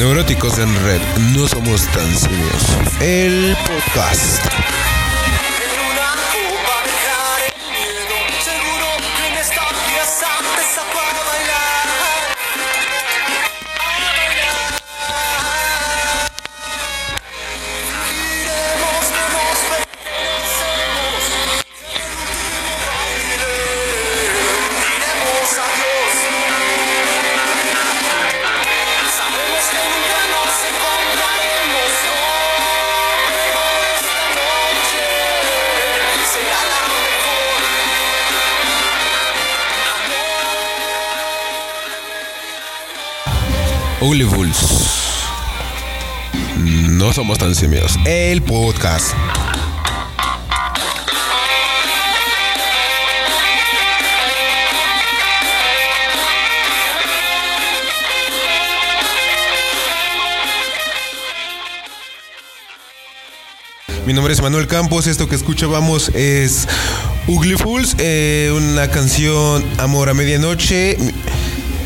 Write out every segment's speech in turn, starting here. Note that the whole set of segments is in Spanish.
Neuróticos en Red, no somos tan simios. El podcast. Ugly Fools. No somos tan simios. El podcast. Mi nombre es Manuel Campos. Esto que escuchábamos es Ugly Fools, eh, una canción Amor a Medianoche.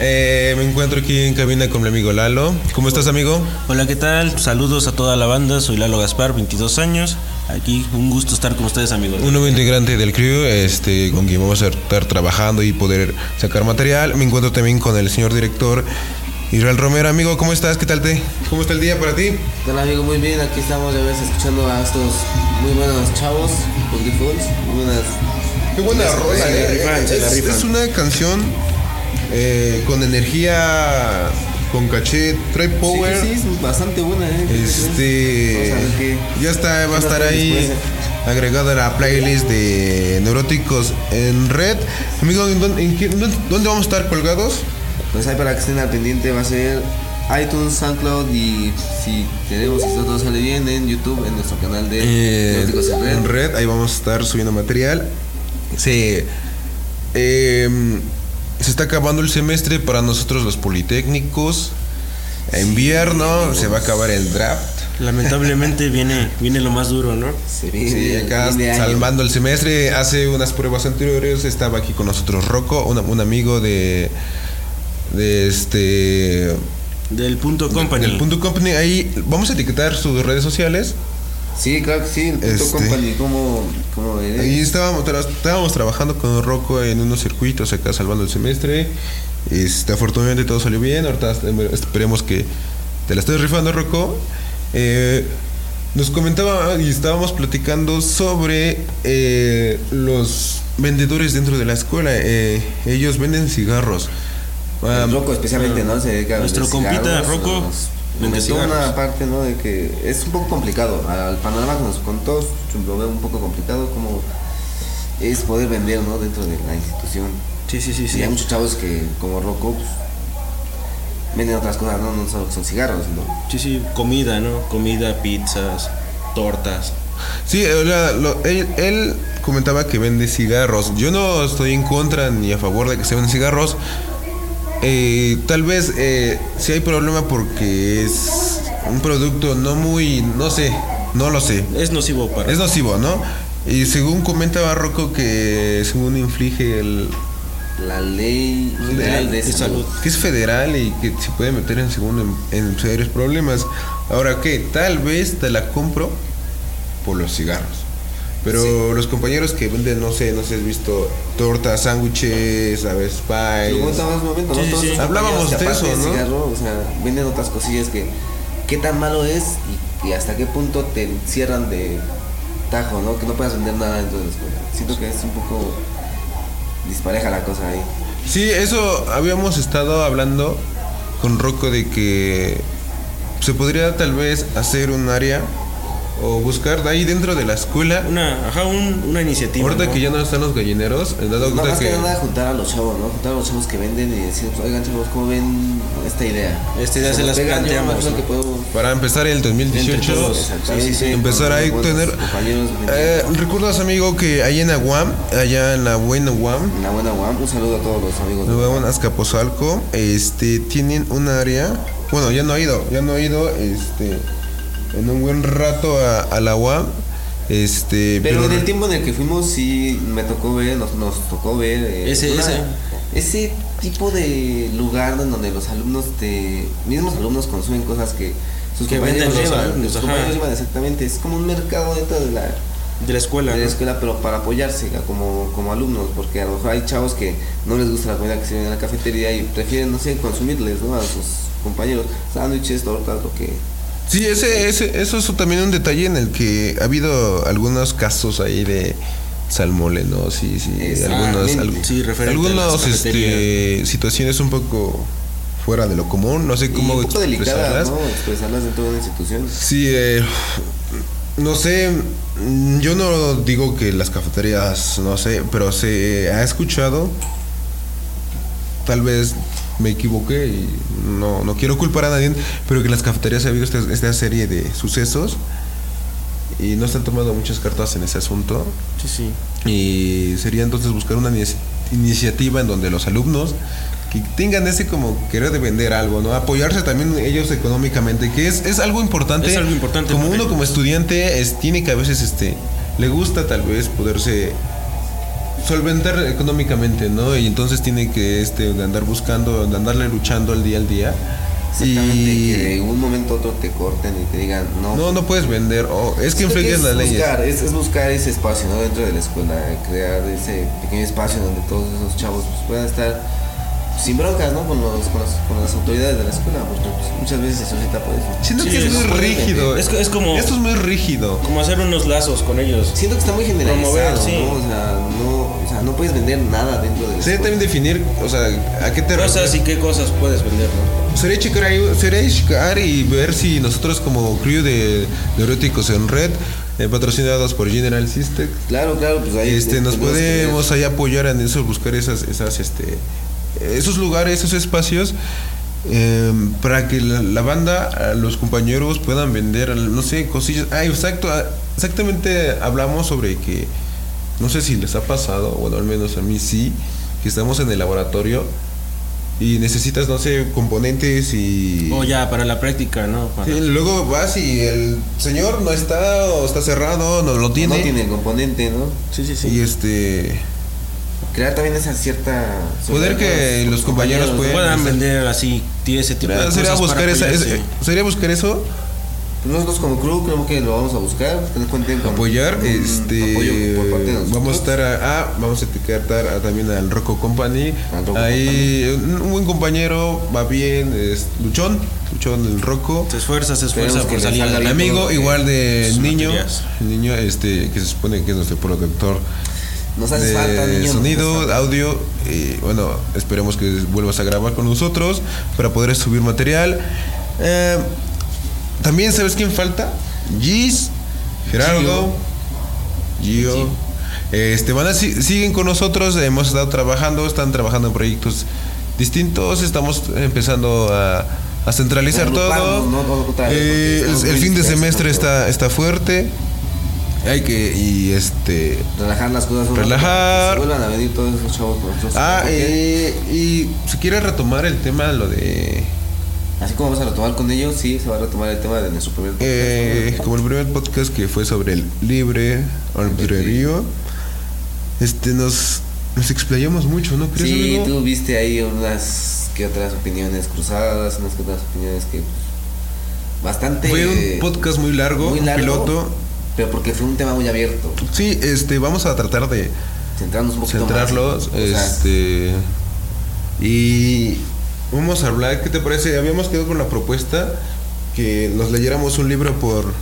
Eh, me encuentro aquí en cabina con mi amigo Lalo. ¿Cómo estás, amigo? Hola, ¿qué tal? Saludos a toda la banda. Soy Lalo Gaspar, 22 años. Aquí, un gusto estar con ustedes, amigos. Un nuevo integrante del crew, este, con quien vamos a estar trabajando y poder sacar material. Me encuentro también con el señor director Israel Romero. Amigo, ¿cómo estás? ¿Qué tal te? ¿Cómo está el día para ti? Hola amigo, muy bien, aquí estamos ya ves escuchando a estos muy buenos chavos, Fools, muy buenas. Qué buena rola, eh. Es, rifan. es una canción eh, con energía, con caché, trae power. Sí, sí, sí, es bastante buena, eh. Este ya está, va a estar ahí después, agregada a la playlist de Neuróticos en Red. Amigo, ¿en dónde, en qué- dónde- vamos a estar colgados? Pues ahí para que estén al pendiente va a ser iTunes, SoundCloud y si tenemos, si todo sale bien, en YouTube, en nuestro canal de Eh, Neuróticos en Red. en Red, ahí vamos a estar subiendo material. Se, em, se está acabando el semestre para nosotros los politécnicos. Invierno, se va a acabar el draft. Lamentablemente viene, viene lo más duro, ¿no? Sí, el acá salvando el semestre. Hace unas pruebas anteriores estaba aquí con nosotros Rocco, una- un amigo de, de este Del punto company. del Punto Company. Ahí vamos a etiquetar sus redes sociales. Sí, claro que sí, Este- company, como, como de- Ahí estábamos, tra- estábamos trabajando con Rocco en unos circuitos acá salvando el semestre. Este, afortunadamente todo salió bien. Ahorita estem- esperemos que te la estés rifando, Rocco. Eh, nos comentaba y estábamos platicando sobre eh, los vendedores dentro de la escuela. Eh, ellos venden cigarros. Ah, Rocco especialmente, ¿no? Se dedica a Nuestro compita, Rocco, comentó cigarros. una parte, ¿no? De que es un poco complicado. Al panorama que nos contó, lo veo un poco complicado como es poder vender, ¿no? Dentro de la institución. Sí, sí, sí, Y sí. hay muchos chavos que, como Rocco, pues, venden otras cosas, ¿no? No solo son cigarros, ¿no? Sí, sí, comida, ¿no? Comida, pizzas, tortas. Sí, o sea, lo- él, él comentaba que vende cigarros. Yo no estoy en contra ni a favor de que se venden cigarros. Eh, tal vez eh, si hay problema porque es un producto no muy, no sé, no lo sé. Es nocivo para. Es nocivo, ¿no? Y según comentaba Rocco que según inflige el La ley federal de, de salud. salud. que es federal y que se puede meter en segundo en, en serios problemas. Ahora que tal vez te la compro por los cigarros. Pero los compañeros que venden, no sé, no sé, has visto tortas, sándwiches, aves Lo pies. un momento, ¿no? Sí, sí, Hablábamos de eso, ¿no? cigarro, o sea, venden otras cosillas que qué tan malo es y, y hasta qué punto te cierran de tajo, ¿no? Que no puedas vender nada la escuela. Siento que es un poco dispareja la cosa ahí. Sí, eso habíamos estado hablando con Rocco de que se podría tal vez hacer un área o buscar de ahí dentro de la escuela. Una, ajá, un- una iniciativa. Ahorita ¿no? que ya no están los gallineros, he dado cuenta más que que nada juntar a los chavos, ¿no? Juntar a los chavos que venden y decir, oigan chavos, ¿cómo ven esta idea? Esta idea se nos las planteamos, ¿no? que puedo para empezar el 2018 Entre todos. Sí, sí, sí. empezar ahí tener compañeros eh, recuerdas amigo que allá en Aguam allá en la buena Aguam En la buena UAM, un saludo a todos los amigos. de Nuevo en Azcapotzalco, este, tienen un área, bueno, ya no he ido, ya no he ido, este, en un buen rato a, a la UAM, Este, Pero en el tiempo en el que fuimos sí me tocó ver, nos, nos tocó ver eh, Ese- ese. ese tipo de lugar en donde los alumnos de mismos alumnos consumen cosas que sus Que compañeros los llevan, sus compañeros llevan exactamente, es como un mercado dentro de la, De la escuela. de la ¿no? escuela, pero para apoyarse como, como alumnos, porque a lo mejor hay chavos que no les gusta la comida que se vende en la cafetería y prefieren, no sé, consumirles, ¿no? A sus compañeros, sándwiches, tortas, lo que... Sí, ese, ese, eso es también un detalle en el que ha habido algunos casos ahí de salmole, ¿no? Sí, sí, algunos, Exactamente. al- Sí, algunos este, situaciones un poco fuera de lo común, no sé Y cómo un poco delicadas, expresarlas. ¿no? Expresarlas dentro de una institución. Sí, eh, no sé, yo no digo que las cafeterías, no sé, pero se ha escuchado, tal vez me equivoqué y no, no quiero culpar a nadie, pero que en las cafeterías ha habido esta, esta serie de sucesos y no se han tomado muchas cartas en ese asunto Sí, sí. y sería entonces buscar una inici- iniciativa en donde los alumnos que tengan ese como querer de vender algo, ¿no? Apoyarse también ellos económicamente, que es, es algo importante. Es algo importante Como uno como estudiante es, tiene que a veces este le gusta tal vez poderse solventar económicamente, ¿no? Y entonces tiene que este andar buscando, andarle luchando al día al día. Exactamente, Y que de un momento a otro te corten y te digan, no. no, no puedes vender, o es que infringes es las leyes. es, es buscar ese espacio ¿no? dentro de la escuela, crear ese pequeño espacio donde todos esos chavos pues, puedan estar sin broncas ¿no? con, los, con, las, con las autoridades de la escuela, porque pues, muchas veces se suscita por eso. Siento Sí, que es, es muy rígido. Es es como- Esto es muy rígido. Como hacer unos lazos con ellos. Siento que está muy generalizado, Promover, sí. ¿no? O sea, no, o sea, no puedes vender nada dentro de la Sería escuela. también definir, o sea, a qué te Cosas refieres. y qué cosas puedes vender, ¿no? Sería checar, ahí, sería checar y ver si nosotros como crew de Neuróticos en Red, eh, patrocinados por General System, Claro, claro, pues ahí este, nos podemos ahí apoyar en eso, buscar esas, esas, este, esos lugares, esos espacios. eh, para que la, la banda, los compañeros puedan vender, no sé, cosillas. Ah, exacto, ah, exactamente hablamos sobre que, no sé si les ha pasado, bueno, al menos a mí sí, que estamos en el laboratorio y necesitas, no sé, componentes y... O ya, para la práctica, ¿no? Para- Sí, luego vas y el señor no está o está cerrado, no lo tiene. No tiene el componente, ¿no? sí, sí. sí. Y este... Crear también esa cierta... Poder que los compañeros ¿no? puedan- vender así, tiene ese tipo de cosas Sería buscar, esa, sería buscar eso, Pues Nosotros como crew creo que lo vamos a buscar, cuenten con apoyar, con este... apoyo por parte de. Vamos a estar a, vamos a etiquetar a- también al Rocco Company. Al Rocco Ahí un, un buen compañero, va bien, es Luchón, Luchón el Rocco. Se esfuerza, se esfuerza por salir bien. Amigo igual de niño, materias. niño este que se supone que es nuestro productor Nos hace de falta, niño. sonido, audio y bueno, esperemos que vuelvas a grabar con nosotros para poder subir material. Eh, también sabes quién falta? Gis, Gerardo, Gio. Este, van a, si- siguen con nosotros, hemos estado trabajando, están trabajando en proyectos distintos, estamos empezando a, a centralizar todo. Eh, el, el fin de semestre está, está fuerte. Hay que, y este, Relajar las cosas. un Relajar. para que Se vuelvan a venir todos esos chavos con nosotros. Ah, eh, y si quieres retomar el tema, lo de. Así como vamos a retomar con ellos, sí, se va a retomar el tema de nuestro primer podcast. eh, como el primer podcast que fue sobre el libre albedrío, este nos, nos explayamos mucho, ¿no crees, Sí, amigo? tú viste ahí unas que otras opiniones cruzadas, unas que otras opiniones que bastante Fue un podcast muy largo, muy largo, piloto. Pero porque fue un tema muy abierto. Sí, este, vamos a tratar de Centrarnos un poquito centrarlos, más. o sea, este, y vamos a hablar. ¿Qué te parece? Habíamos quedado con la propuesta que nos leyéramos un libro por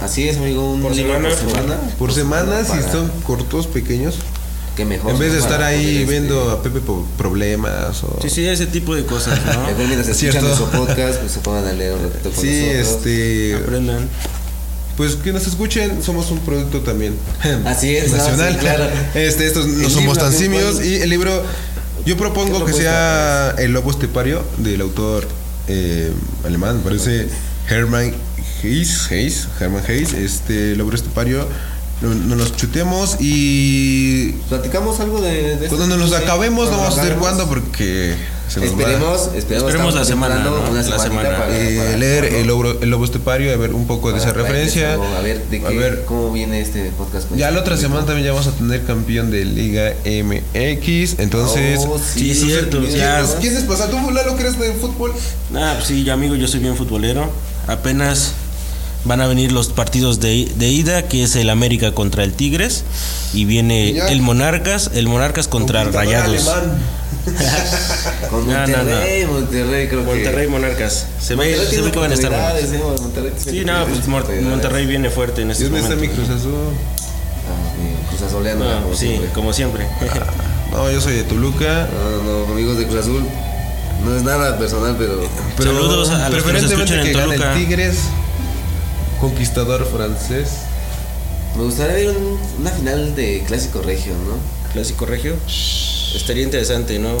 así es, amigo, un Por libro semana. por semana. por semana, si son cortos, pequeños. que mejor. En vez de estar ahí este, viendo a Pepe por problemas o... Sí, sí, ese tipo de cosas, ¿no? Mejor mientras escuchan nuestro podcast, pues se pongan a leer un ratito con Sí, nosotros. este... Aprendan. Pues que nos escuchen, somos un producto también. Así es, no, Nacional. sí, claro. Este, estos no El somos tan ¿qué- simios. Y el libro, yo propongo ¿Qué que sea El Lobo Estepario, del autor eh, alemán, me parece Hermann Hayes, Hayes, Hermann Hayes. Este, Lobo Estepario no- nos los chutemos y Platicamos algo de, de cuando nos los acabemos no vamos a hacer jugando porque se nos va. Esperemos, esperemos, Esperemos la semana, ¿no? una La semana. para- Eh, para- leer para- el lobo, el lobo estepario, a ver un poco de esa referencia. empezar, A ver, de A qué, ver. cómo viene este podcast. con Ya este la otra público. semana también ya vamos a tener campeón de Liga MX. Entonces, Oh, Sí, sé, cierto, ¿quién- ya. ¿quieres pasar? ¿Tú, Lalo, crees de fútbol? Ah, pues sí, yo, amigo, yo soy bien futbolero. Apenas van a venir los partidos de, de ida, que es el América contra el Tigres. Y viene el Monarcas, el Monarcas contra Rayados. Con No, no, Monterrey, Monterrey creo que... Monterrey Monarcas. Se ve, Monterrey se ve que van a estar ¿eh? Monterrey Sí, no, pues. Monterrey viene fuerte en este me está mi momento. Cruz Azul. Ah, mi Cruz Azuleano, No, como sí, siempre. como siempre. No, yo soy de Toluca. No, no, no, amigos de Cruz Azul. No es nada personal, pero... Pero Saludos a los que nos preferentemente escuchan en que gane Toluca. el Tigres. Conquistador francés. Me gustaría ver un- una final de Clásico Regio, ¿no? Clásico Regio. Estaría interesante, ¿no?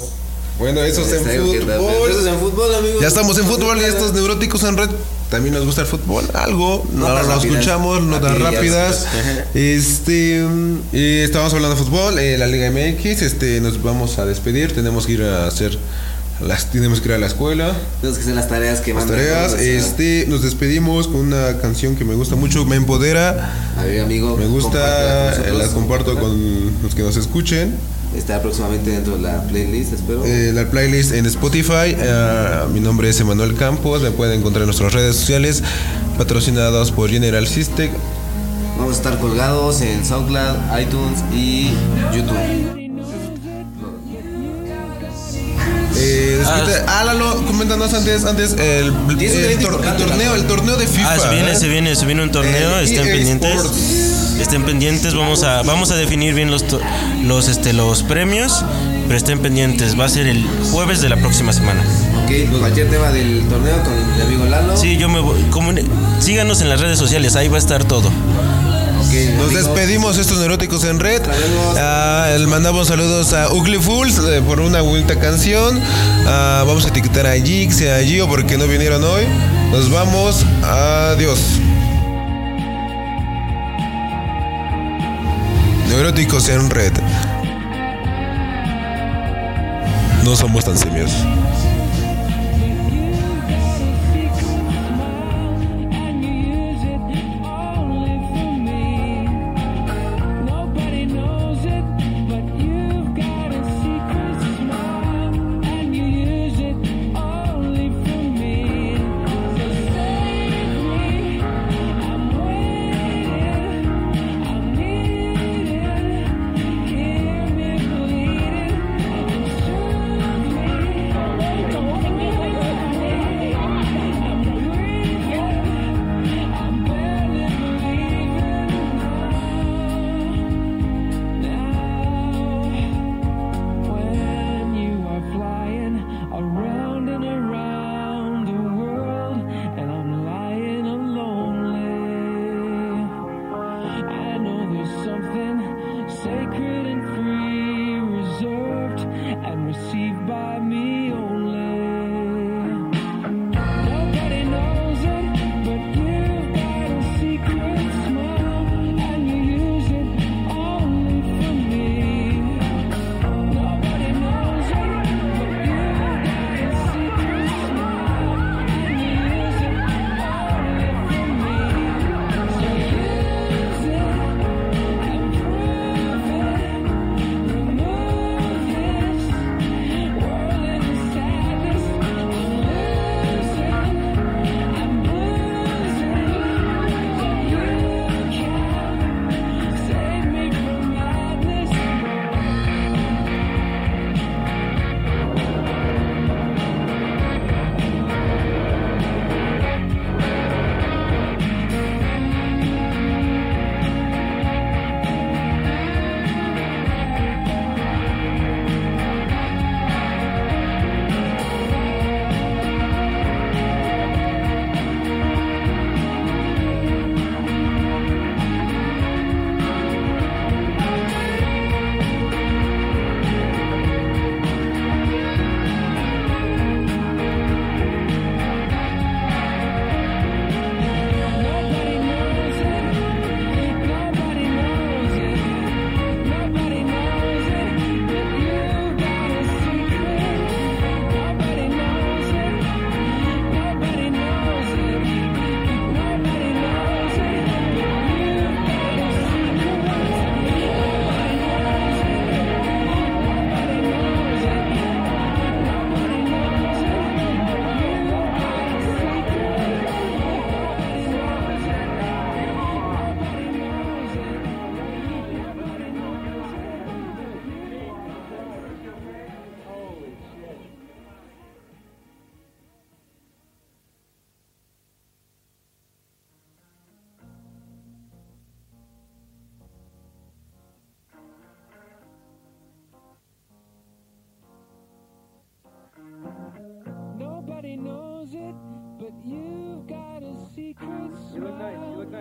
Bueno, eso es en. Pero Eso es fútbol. en fútbol, amigos. Ya estamos en fútbol y estos neuróticos en red también nos gusta el fútbol. Algo, no, lo rápidas. escuchamos, notas rápidas. Este, mm, eh, estábamos hablando de fútbol, eh, la Liga MX. Este, nos vamos a despedir. Tenemos que ir a hacer las, tenemos que ir a la escuela. Tenemos que hacer las tareas que Las mandan, tareas, este, nos despedimos con una canción que me gusta mucho, me empodera, A ver, amigo. me gusta, con eh, comparto con los que nos escuchen. Está próximamente dentro de la playlist, espero. Eh, la playlist en Spotify. eh, mi nombre es Emanuel Campos. Me pueden encontrar en nuestras redes sociales, patrocinados por General System. Vamos a estar colgados en SoundCloud, iTunes y YouTube. Eh, despide- ah, Lalo, coméntanos antes, antes el, el tor- el torneo, el torneo de FIFA. Ah, se viene, ¿eh? se viene, se viene un torneo, Eh, estén pendientes. Sports. Estén pendientes, vamos a vamos a definir bien los los este los premios, pero estén pendientes, va a ser el jueves de la próxima semana. Ok, cualquier tema del torneo con mi amigo Lalo. Sí, yo me voy, síganos en las redes sociales, ahí va a estar todo. Nos despedimos estos neuróticos en red. Ah, mandamos saludos a Ugly Fools eh, por una bonita canción. Ah, vamos a etiquetar a Jix y a Gio porque no vinieron hoy. Nos vamos. Adiós. Neuróticos en red. No somos tan simios. couldn't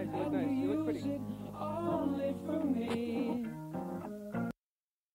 nice. You look nice. You look pretty. Only for me.